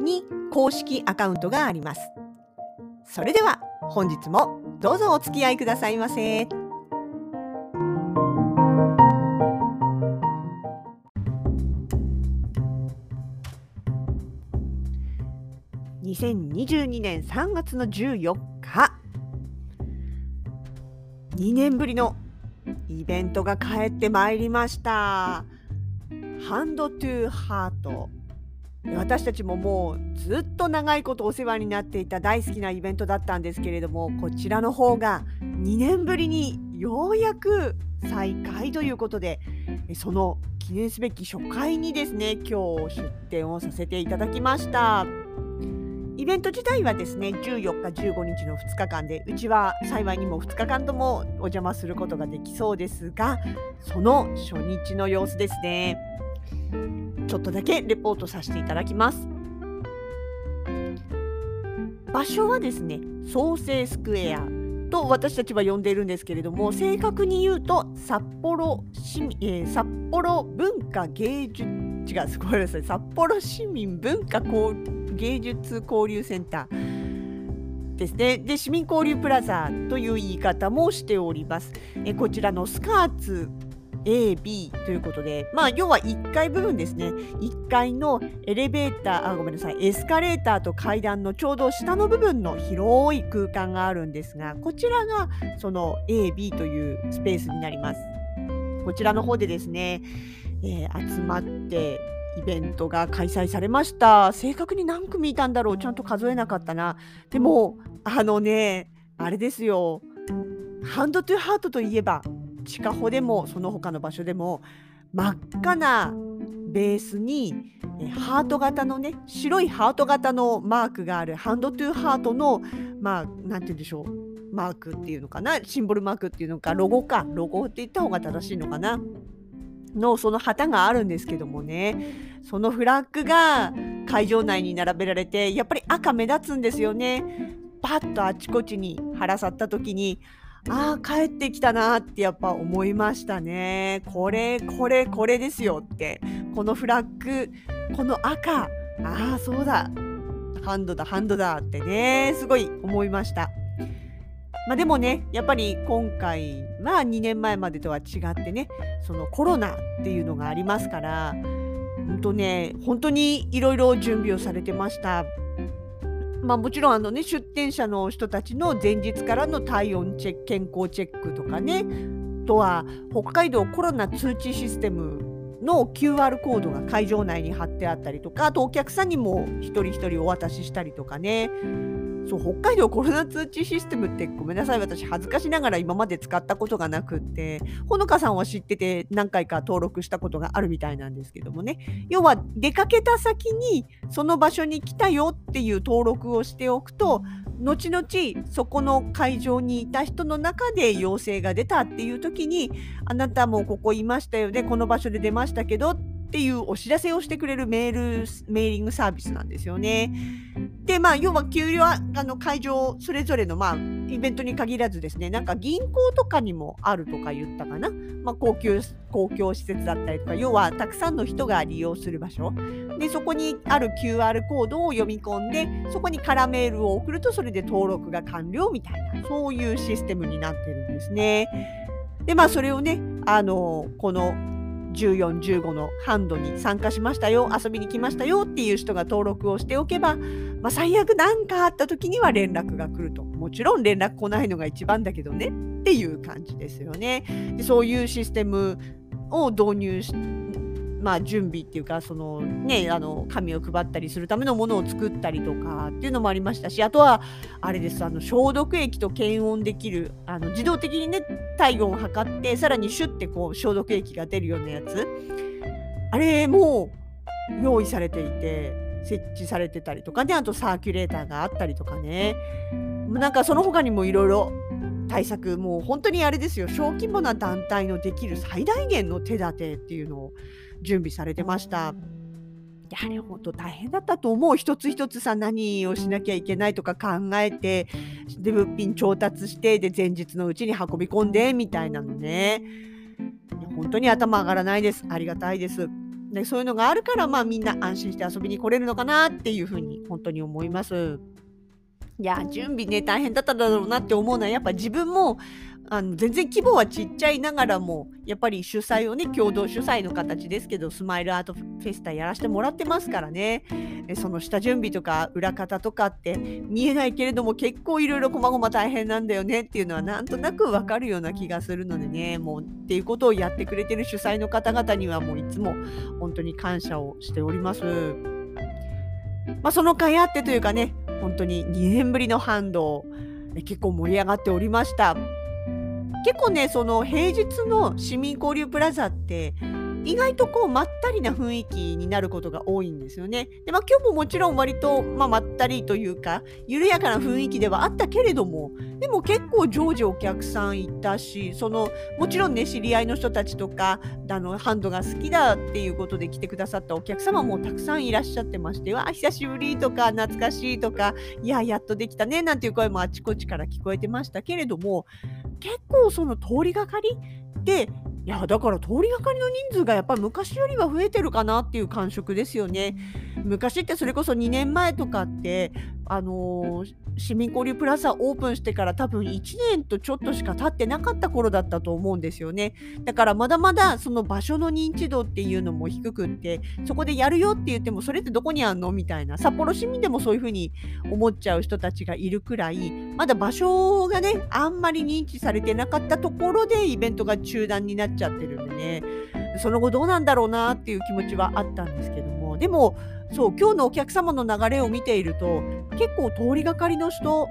に公式アカウントがあります。それでは本日もどうぞお付き合いくださいませ。2022年3月の14日2年ぶりのイベントが帰ってまいりました。ハンドトゥーハート。私たちももうずっと長いことお世話になっていた大好きなイベントだったんですけれどもこちらの方が2年ぶりにようやく再開ということでその記念すべき初回にですね今日出展をさせていただきました。イベント自体はですね14日15日の2日間でうちは幸いにも2日間ともお邪魔することができそうですがその初日の様子ですね。ちょっとだけレポートさせていただきます。場所はですね創生スクエアと私たちは呼んでいるんですけれども正確に言うと札幌市民、えー、札幌文化芸術違うごめんなさい。札幌市民文化芸術交流センターですね。で市民交流プラザという言い方もしております。えこちらのスカーツ A、B ということで、まあ、要は1階部分ですね。1階のエレベーター、あ、ごめんなさい、エスカレーターと階段のちょうど下の部分の広い空間があるんですが、こちらがその A、B というスペースになります。こちらの方でですね、えー、集まってイベントが開催されました。正確に何組いたんだろうちゃんと数えなかったな。でも、あのね、あれですよ。ハンドトゥハートといえば、地下穂でもその他の場所でも真っ赤なベースにハート型のね白いハート型のマークがあるハンドトゥーハートのまあ何て言うんでしょうマークっていうのかなシンボルマークっていうのかロゴかロゴって言った方が正しいのかなのその旗があるんですけどもねそのフラッグが会場内に並べられてやっぱり赤目立つんですよね。パッとあちこちに腹さった時にああ帰ってきたなってやっぱ思いましたね。これこれこれですよって。このフラッグこの赤。ああそうだ。ハンドだハンドだってね。すごい思いました。まあ、でもねやっぱり今回は2年前までとは違ってねそのコロナっていうのがありますから本当ね本当にいろいろ準備をされてました。まあ、もちろんあの、ね、出店者の人たちの前日からの体温チェック健康チェックとかねとは北海道コロナ通知システムの QR コードが会場内に貼ってあったりとかあとお客さんにも一人一人お渡ししたりとかね。そう北海道コロナ通知システムってごめんなさい私恥ずかしながら今まで使ったことがなくってほのかさんは知ってて何回か登録したことがあるみたいなんですけどもね要は出かけた先にその場所に来たよっていう登録をしておくと後々そこの会場にいた人の中で陽性が出たっていう時にあなたもここいましたよねこの場所で出ましたけどっていうお知らせをしてくれるメールメーリングサービスなんですよね。でまあ要は給料あの会場それぞれのまあイベントに限らずですねなんか銀行とかにもあるとか言ったかな、まあ、公共公共施設だったりとか要はたくさんの人が利用する場所でそこにある QR コードを読み込んでそこにカラメールを送るとそれで登録が完了みたいなそういうシステムになってるんですね。でまあそれをねあのこの14、15のハンドに参加しましたよ、遊びに来ましたよっていう人が登録をしておけば、まあ、最悪何かあった時には連絡が来ると。もちろん連絡来ないのが一番だけどねっていう感じですよね。でそういうシステムを導入しまあ、準備っていうかその、ね、あの紙を配ったりするためのものを作ったりとかっていうのもありましたしあとはあれですあの消毒液と検温できるあの自動的にね体温を測ってさらにシュッてこう消毒液が出るようなやつあれも用意されていて設置されてたりとかね。あとサーキュレーターがあったりとかね。なんかその他にもいろいろ対策もう本当にあれですよ。小規模な団体のできる最大限の手立てっていうのを準備されてました。やはり本当大変だったと思う。一つ一つさ何をしなきゃいけないとか考えてで物品調達してで前日のうちに運び込んでみたいなのね。本当に頭上がらないです。ありがたいです。でそういうのがあるからまあみんな安心して遊びに来れるのかなっていうふうに本当に思います。いや準備ね大変だっただろうなって思うのはやっぱ自分もあの全然規模はちっちゃいながらもやっぱり主催をね共同主催の形ですけどスマイルアートフェスタやらせてもらってますからねその下準備とか裏方とかって見えないけれども結構いろいろこまごま大変なんだよねっていうのはなんとなくわかるような気がするのでねもうっていうことをやってくれてる主催の方々にはもういつも本当に感謝をしております。まあ、その甲斐あってというかね本当に2年ぶりの反動結構盛り上がっておりました。結構ねその平日の市民交流プラザって意外とこうまったりな雰囲気になることが多いんですよね。でまあ、今日ももちろん割と、まあ、まったりというか緩やかな雰囲気ではあったけれどもでも結構常時お客さんいたしそのもちろんね知り合いの人たちとかあのハンドが好きだっていうことで来てくださったお客様もたくさんいらっしゃってましてわあ久しぶりとか懐かしいとかいややっとできたねなんていう声もあちこちから聞こえてましたけれども結構その通りがかりでいやだから通りがかりの人数がやっぱり昔よりは増えてるかなっていう感触ですよね。昔ってそれこそ2年前とかってあのー、市民交流プラザオープンしてから多分1年とちょっとしか経ってなかった頃だったと思うんですよね。だからまだまだその場所の認知度っていうのも低くってそこでやるよって言ってもそれってどこにあんのみたいな札幌市民でもそういうふうに思っちゃう人たちがいるくらいまだ場所がねあんまり認知されてなかったところでイベントが中断になっちゃってるんでねその後どうなんだろうなっていう気持ちはあったんですけどもでもそう今日のお客様の流れを見ていると結構通りがかりの人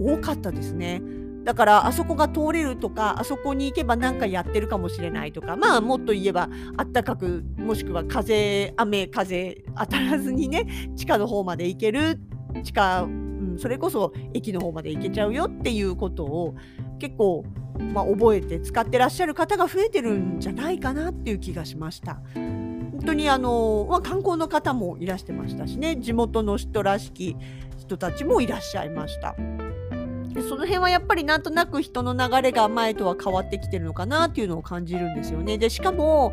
多かったですね。だからあそこが通れるとかあそこに行けば何かやってるかもしれないとかまあもっと言えばあったかくもしくは風雨風当たらずにね地下の方まで行ける地下、うん、それこそ駅の方まで行けちゃうよっていうことを結構、まあ、覚えて使ってらっしゃる方が増えてるんじゃないかなっていう気がしました。当にあの、まあ、観光の方もいらしてましたしね地元の人らしき人たちもいらっしゃいました。でその辺はやっぱりなんとなく人の流れが前とは変わってきてるのかなっていうのを感じるんですよね。でしかも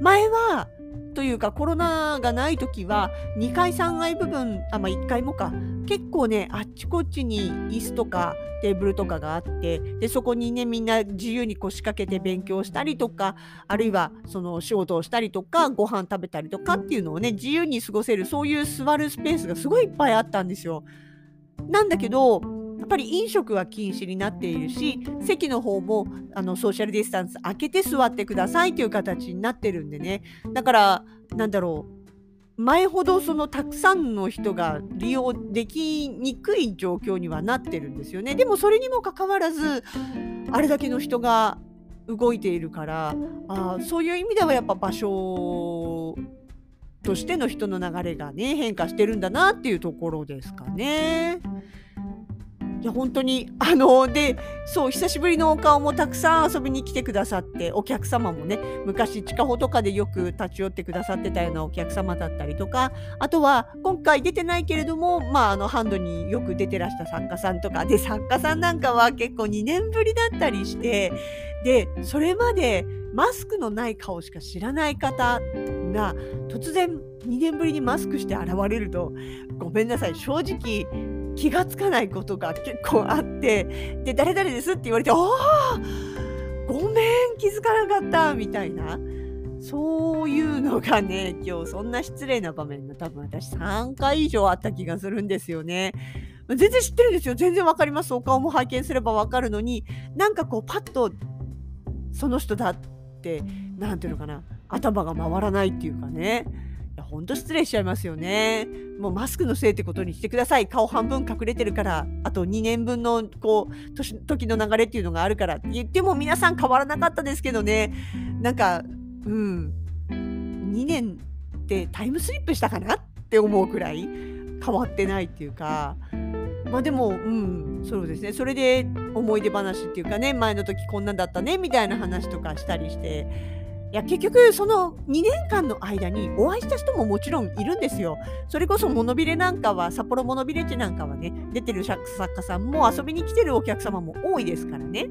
前はというかコロナがない時は2階3階部分あまあ1階もか結構ねあっちこっちに椅子とかテーブルとかがあってでそこにねみんな自由に腰掛けて勉強したりとかあるいはその仕事をしたりとかご飯食べたりとかっていうのをね自由に過ごせるそういう座るスペースがすごいいっぱいあったんですよ。なんだけどやっぱり飲食は禁止になっているし席の方もあのソーシャルディスタンス開けて座ってくださいという形になってるんでねだからなんだろう前ほどそのたくさんの人が利用できにくい状況にはなってるんですよねでもそれにもかかわらずあれだけの人が動いているからあそういう意味ではやっぱ場所としての人の流れがね変化してるんだなっていうところですかね。や本当にあのでそう久しぶりのお顔もたくさん遊びに来てくださってお客様もね昔地下穂とかでよく立ち寄ってくださってたようなお客様だったりとかあとは今回出てないけれどもまああのハンドによく出てらした作家さんとかで作家さんなんかは結構2年ぶりだったりしてでそれまでマスクのない顔しか知らない方が突然2年ぶりにマスクして現れるとごめんなさい。正直気がつかないことが結構あってで誰々ですって言われてああごめん気づかなかったみたいな。そういうのがね今日そんな失礼な場面が多分私3回以上あった気がするんですよね。全然知ってるんですよ。全然わかります。お顔も拝見すればわかるのになんかこうパッとその人だって何ていうのかな頭が回らないっていうかね。ほんと失礼しちゃいますよね。もうマスクのせいってことにしてください。顔半分隠れてるから、あと2年分のこう年時の流れっていうのがあるから。って言っても皆さん変わらなかったですけどね。なんか、うん、2年ってタイムスリップしたかなって思うくらい変わってないっていうか。まあでもうん。そうですね。それで思い出話っていうかね。前の時こんなんだったね。みたいな話とかしたりして。や結局その2年間の間にお会いした人ももちろんいるんですよ。それこそモノビレなんかは札幌モノビレッジなんかはね出てる作家さんも遊びに来てるお客様も多いですからね。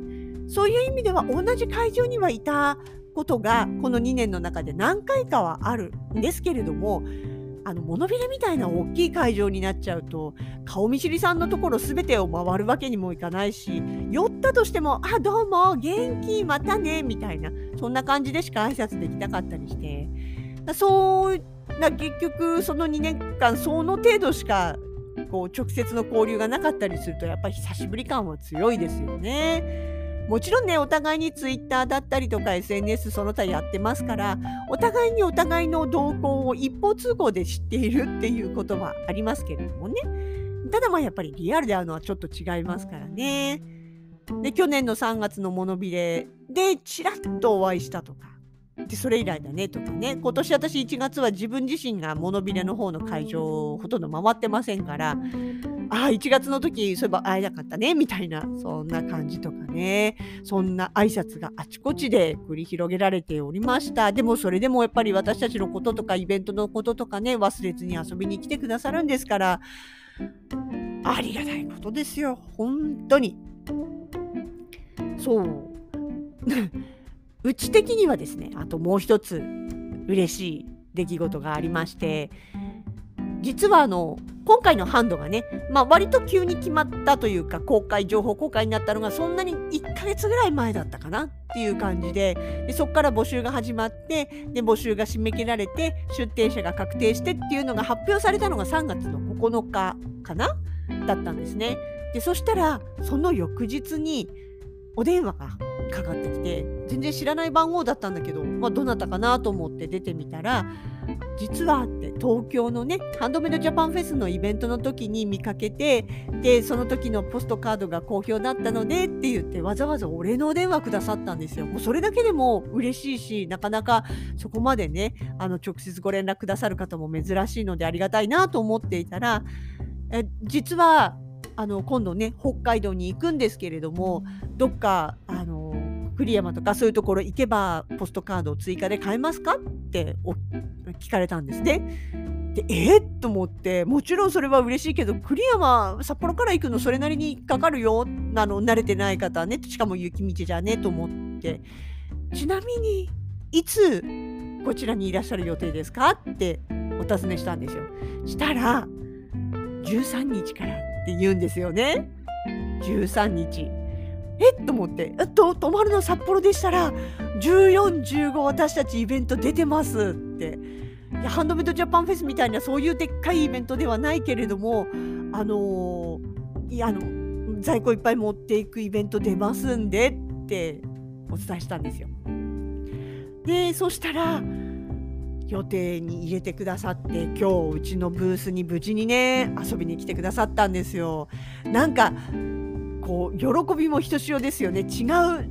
そういう意味では同じ会場にはいたことがこの2年の中で何回かはあるんですけれどもあのモノビレみたいな大きい会場になっちゃうと顔見知りさんのところ全てを回るわけにもいかないし寄ったとしても「あどうも元気またね」みたいなそんな感じでしか挨拶できなかったりしてそうな結局その2年間その程度しかこう直接の交流がなかったりするとやっぱり久しぶり感は強いですよね。もちろんね、お互いに Twitter だったりとか SNS その他やってますから、お互いにお互いの動向を一方通行で知っているっていうことはありますけれどもね。ただまあやっぱりリアルで会うのはちょっと違いますからね。で、去年の3月のモノビレでちらっとお会いしたとか。でそれ以来だねとかね今年私1月は自分自身がモノビレの方の会場をほとんど回ってませんからあ1月の時そういえば会えなかったねみたいなそんな感じとかね。そんな挨拶があちこちで繰り広げられておりました。でもそれでもやっぱり私たちのこととかイベントのこととかね忘れずに遊びに来てくださるんですからありがたいことですよ。本当に。そう。うち的にはですねあともう一つ嬉しい出来事がありまして実はあの今回のハンドがね、まあ、割と急に決まったというか公開情報公開になったのがそんなに1ヶ月ぐらい前だったかなっていう感じででそこから募集が始まってで募集が締め切られて出展者が確定してっていうのが発表されたのが3月の9日かなだったんですね。でそしたらその翌日にお電話がかかってきて全然知らない番号だったんだけど、まあ、どなたかなと思って出てみたら実はって東京のねハンドメイドジャパンフェスのイベントの時に見かけてでその時のポストカードが好評だったのでって言ってわざわざお礼のお電話くださったんですよ。もうそれだけでも嬉しいしなかなかそこまでねあの直接ご連絡くださる方も珍しいのでありがたいなと思っていたらえ実はあの今度ね北海道に行くんですけれどもどっかあの栗山とかそういうところ行けばポストカードを追加で買えますかって聞かれたんですね。でえー、と思ってもちろんそれは嬉しいけど栗山札幌から行くのそれなりにかかるよあの慣れてない方ねしかも雪道じゃねと思ってちなみにいつこちらにいらっしゃる予定ですか？ってお尋ねしたんですよ。したら13日からって言うんですよね。13日。え？っと思って、と、泊まるの札幌でしたら、14、15私たちイベント出てますって。いやハンドメイドジャパンフェスみたいなそういうでっかいイベントではないけれども、あのー、いやあの在庫いっぱい持っていくイベント出ますんでってお伝えしたんですよ。でそしたら予定に入れてくださって今日うちのブースに無事にね遊びに来てくださったんですよ。なんかこう喜びもひとしおですよね。違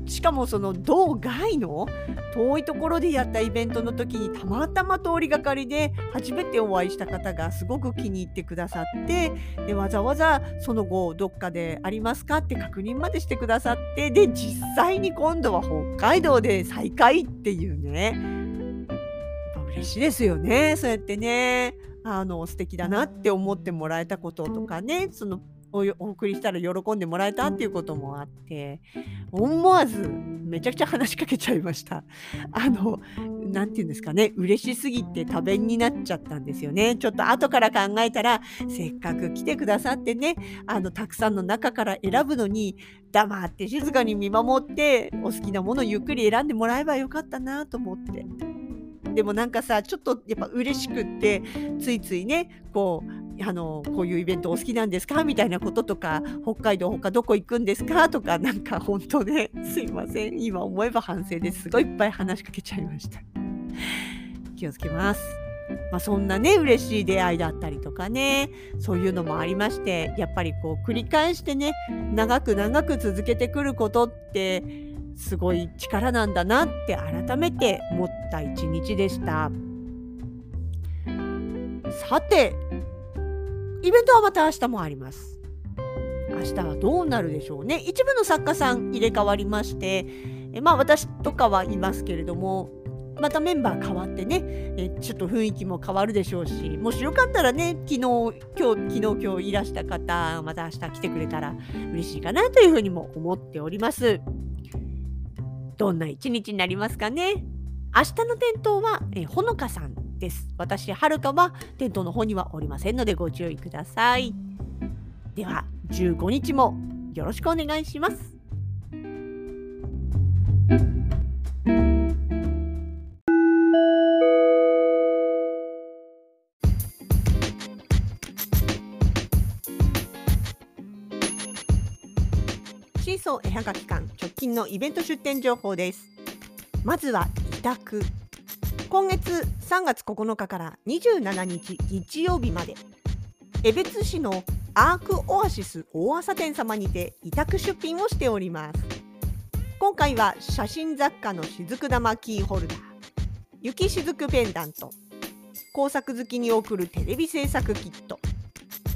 うしかもその道外の遠いところでやったイベントの時にたまたま通りがかりで初めてお会いした方がすごく気に入ってくださってでわざわざその後どっかでありますかって確認までしてくださってで実際に今度は北海道で再会っていうね。嬉しいですよね。そうやってねあの素敵だなって思ってもらえたこととかねそのお送りしたら喜んでもらえたっていうこともあって思わずめちゃくちゃ話しかけちゃいました。あの何て言うんですかね嬉しすぎて多弁になっちゃったんですよね。ちょっと後から考えたらせっかく来てくださってねあのたくさんの中から選ぶのに黙って静かに見守ってお好きなものをゆっくり選んでもらえばよかったなと思って。でもなんかさちょっとやっぱ嬉しくってついついねこうあのこういうイベントお好きなんですか？みたいなこととか北海道他どこ行くんですか？とかなんか本当ねすいません。今思えば反省です。ごいいっぱい話しかけちゃいました。気をつけます。まあ、そんなね嬉しい出会いだったりとかねそういうのもありましてやっぱりこう繰り返してね長く長く続けてくることってすごい力なんだなって改めて思った一日でした。さてイベントはまた明日もあります。明日はどうなるでしょうね。一部の作家さん入れ替わりましてえまあ私とかはいますけれどもまたメンバー変わってねえちょっと雰囲気も変わるでしょうしもしよかったらね昨日今日昨日今日いらした方また明日来てくれたら嬉しいかなというふうにも思っております。どんな一日になりますかね。明日の店頭はえほのかさん。です。私はるかは店頭の方にはおりませんのでご注意ください。では15日もよろしくお願いします。シーソー絵はがき館直近のイベント出店情報です。まずは委託。今月3月9日から27日日曜日まで江別市のアークオアシス大朝店様にて委託出品をしております。今回は写真雑貨の雫玉キーホルダー雪雫ペンダント工作好きに送るテレビ制作キット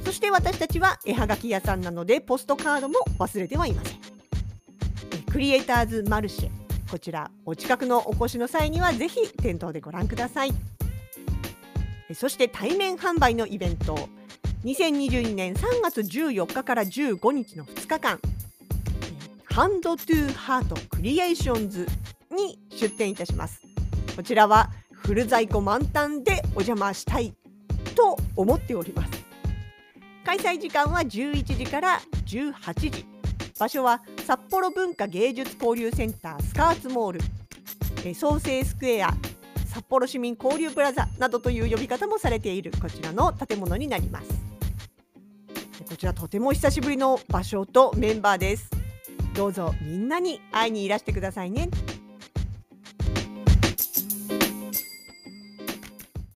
そして私たちは絵はがき屋さんなのでポストカードも忘れてはいません。クリエイターズマルシェこちらお近くのお越しの際にはぜひ店頭でご覧ください。そして対面販売のイベント。2022年3月14日から15日の2日間。 Hand to Heart Creations に出店いたします。こちらはフル在庫満タンでお邪魔したいと思っております。開催時間は11時から18時。場所は札幌文化芸術交流センタースカーツモール創生スクエア札幌市民交流プラザなどという呼び方もされているこちらの建物になります。こちらとても久しぶりの場所とメンバーです。どうぞみんなに会いにいらしてくださいね。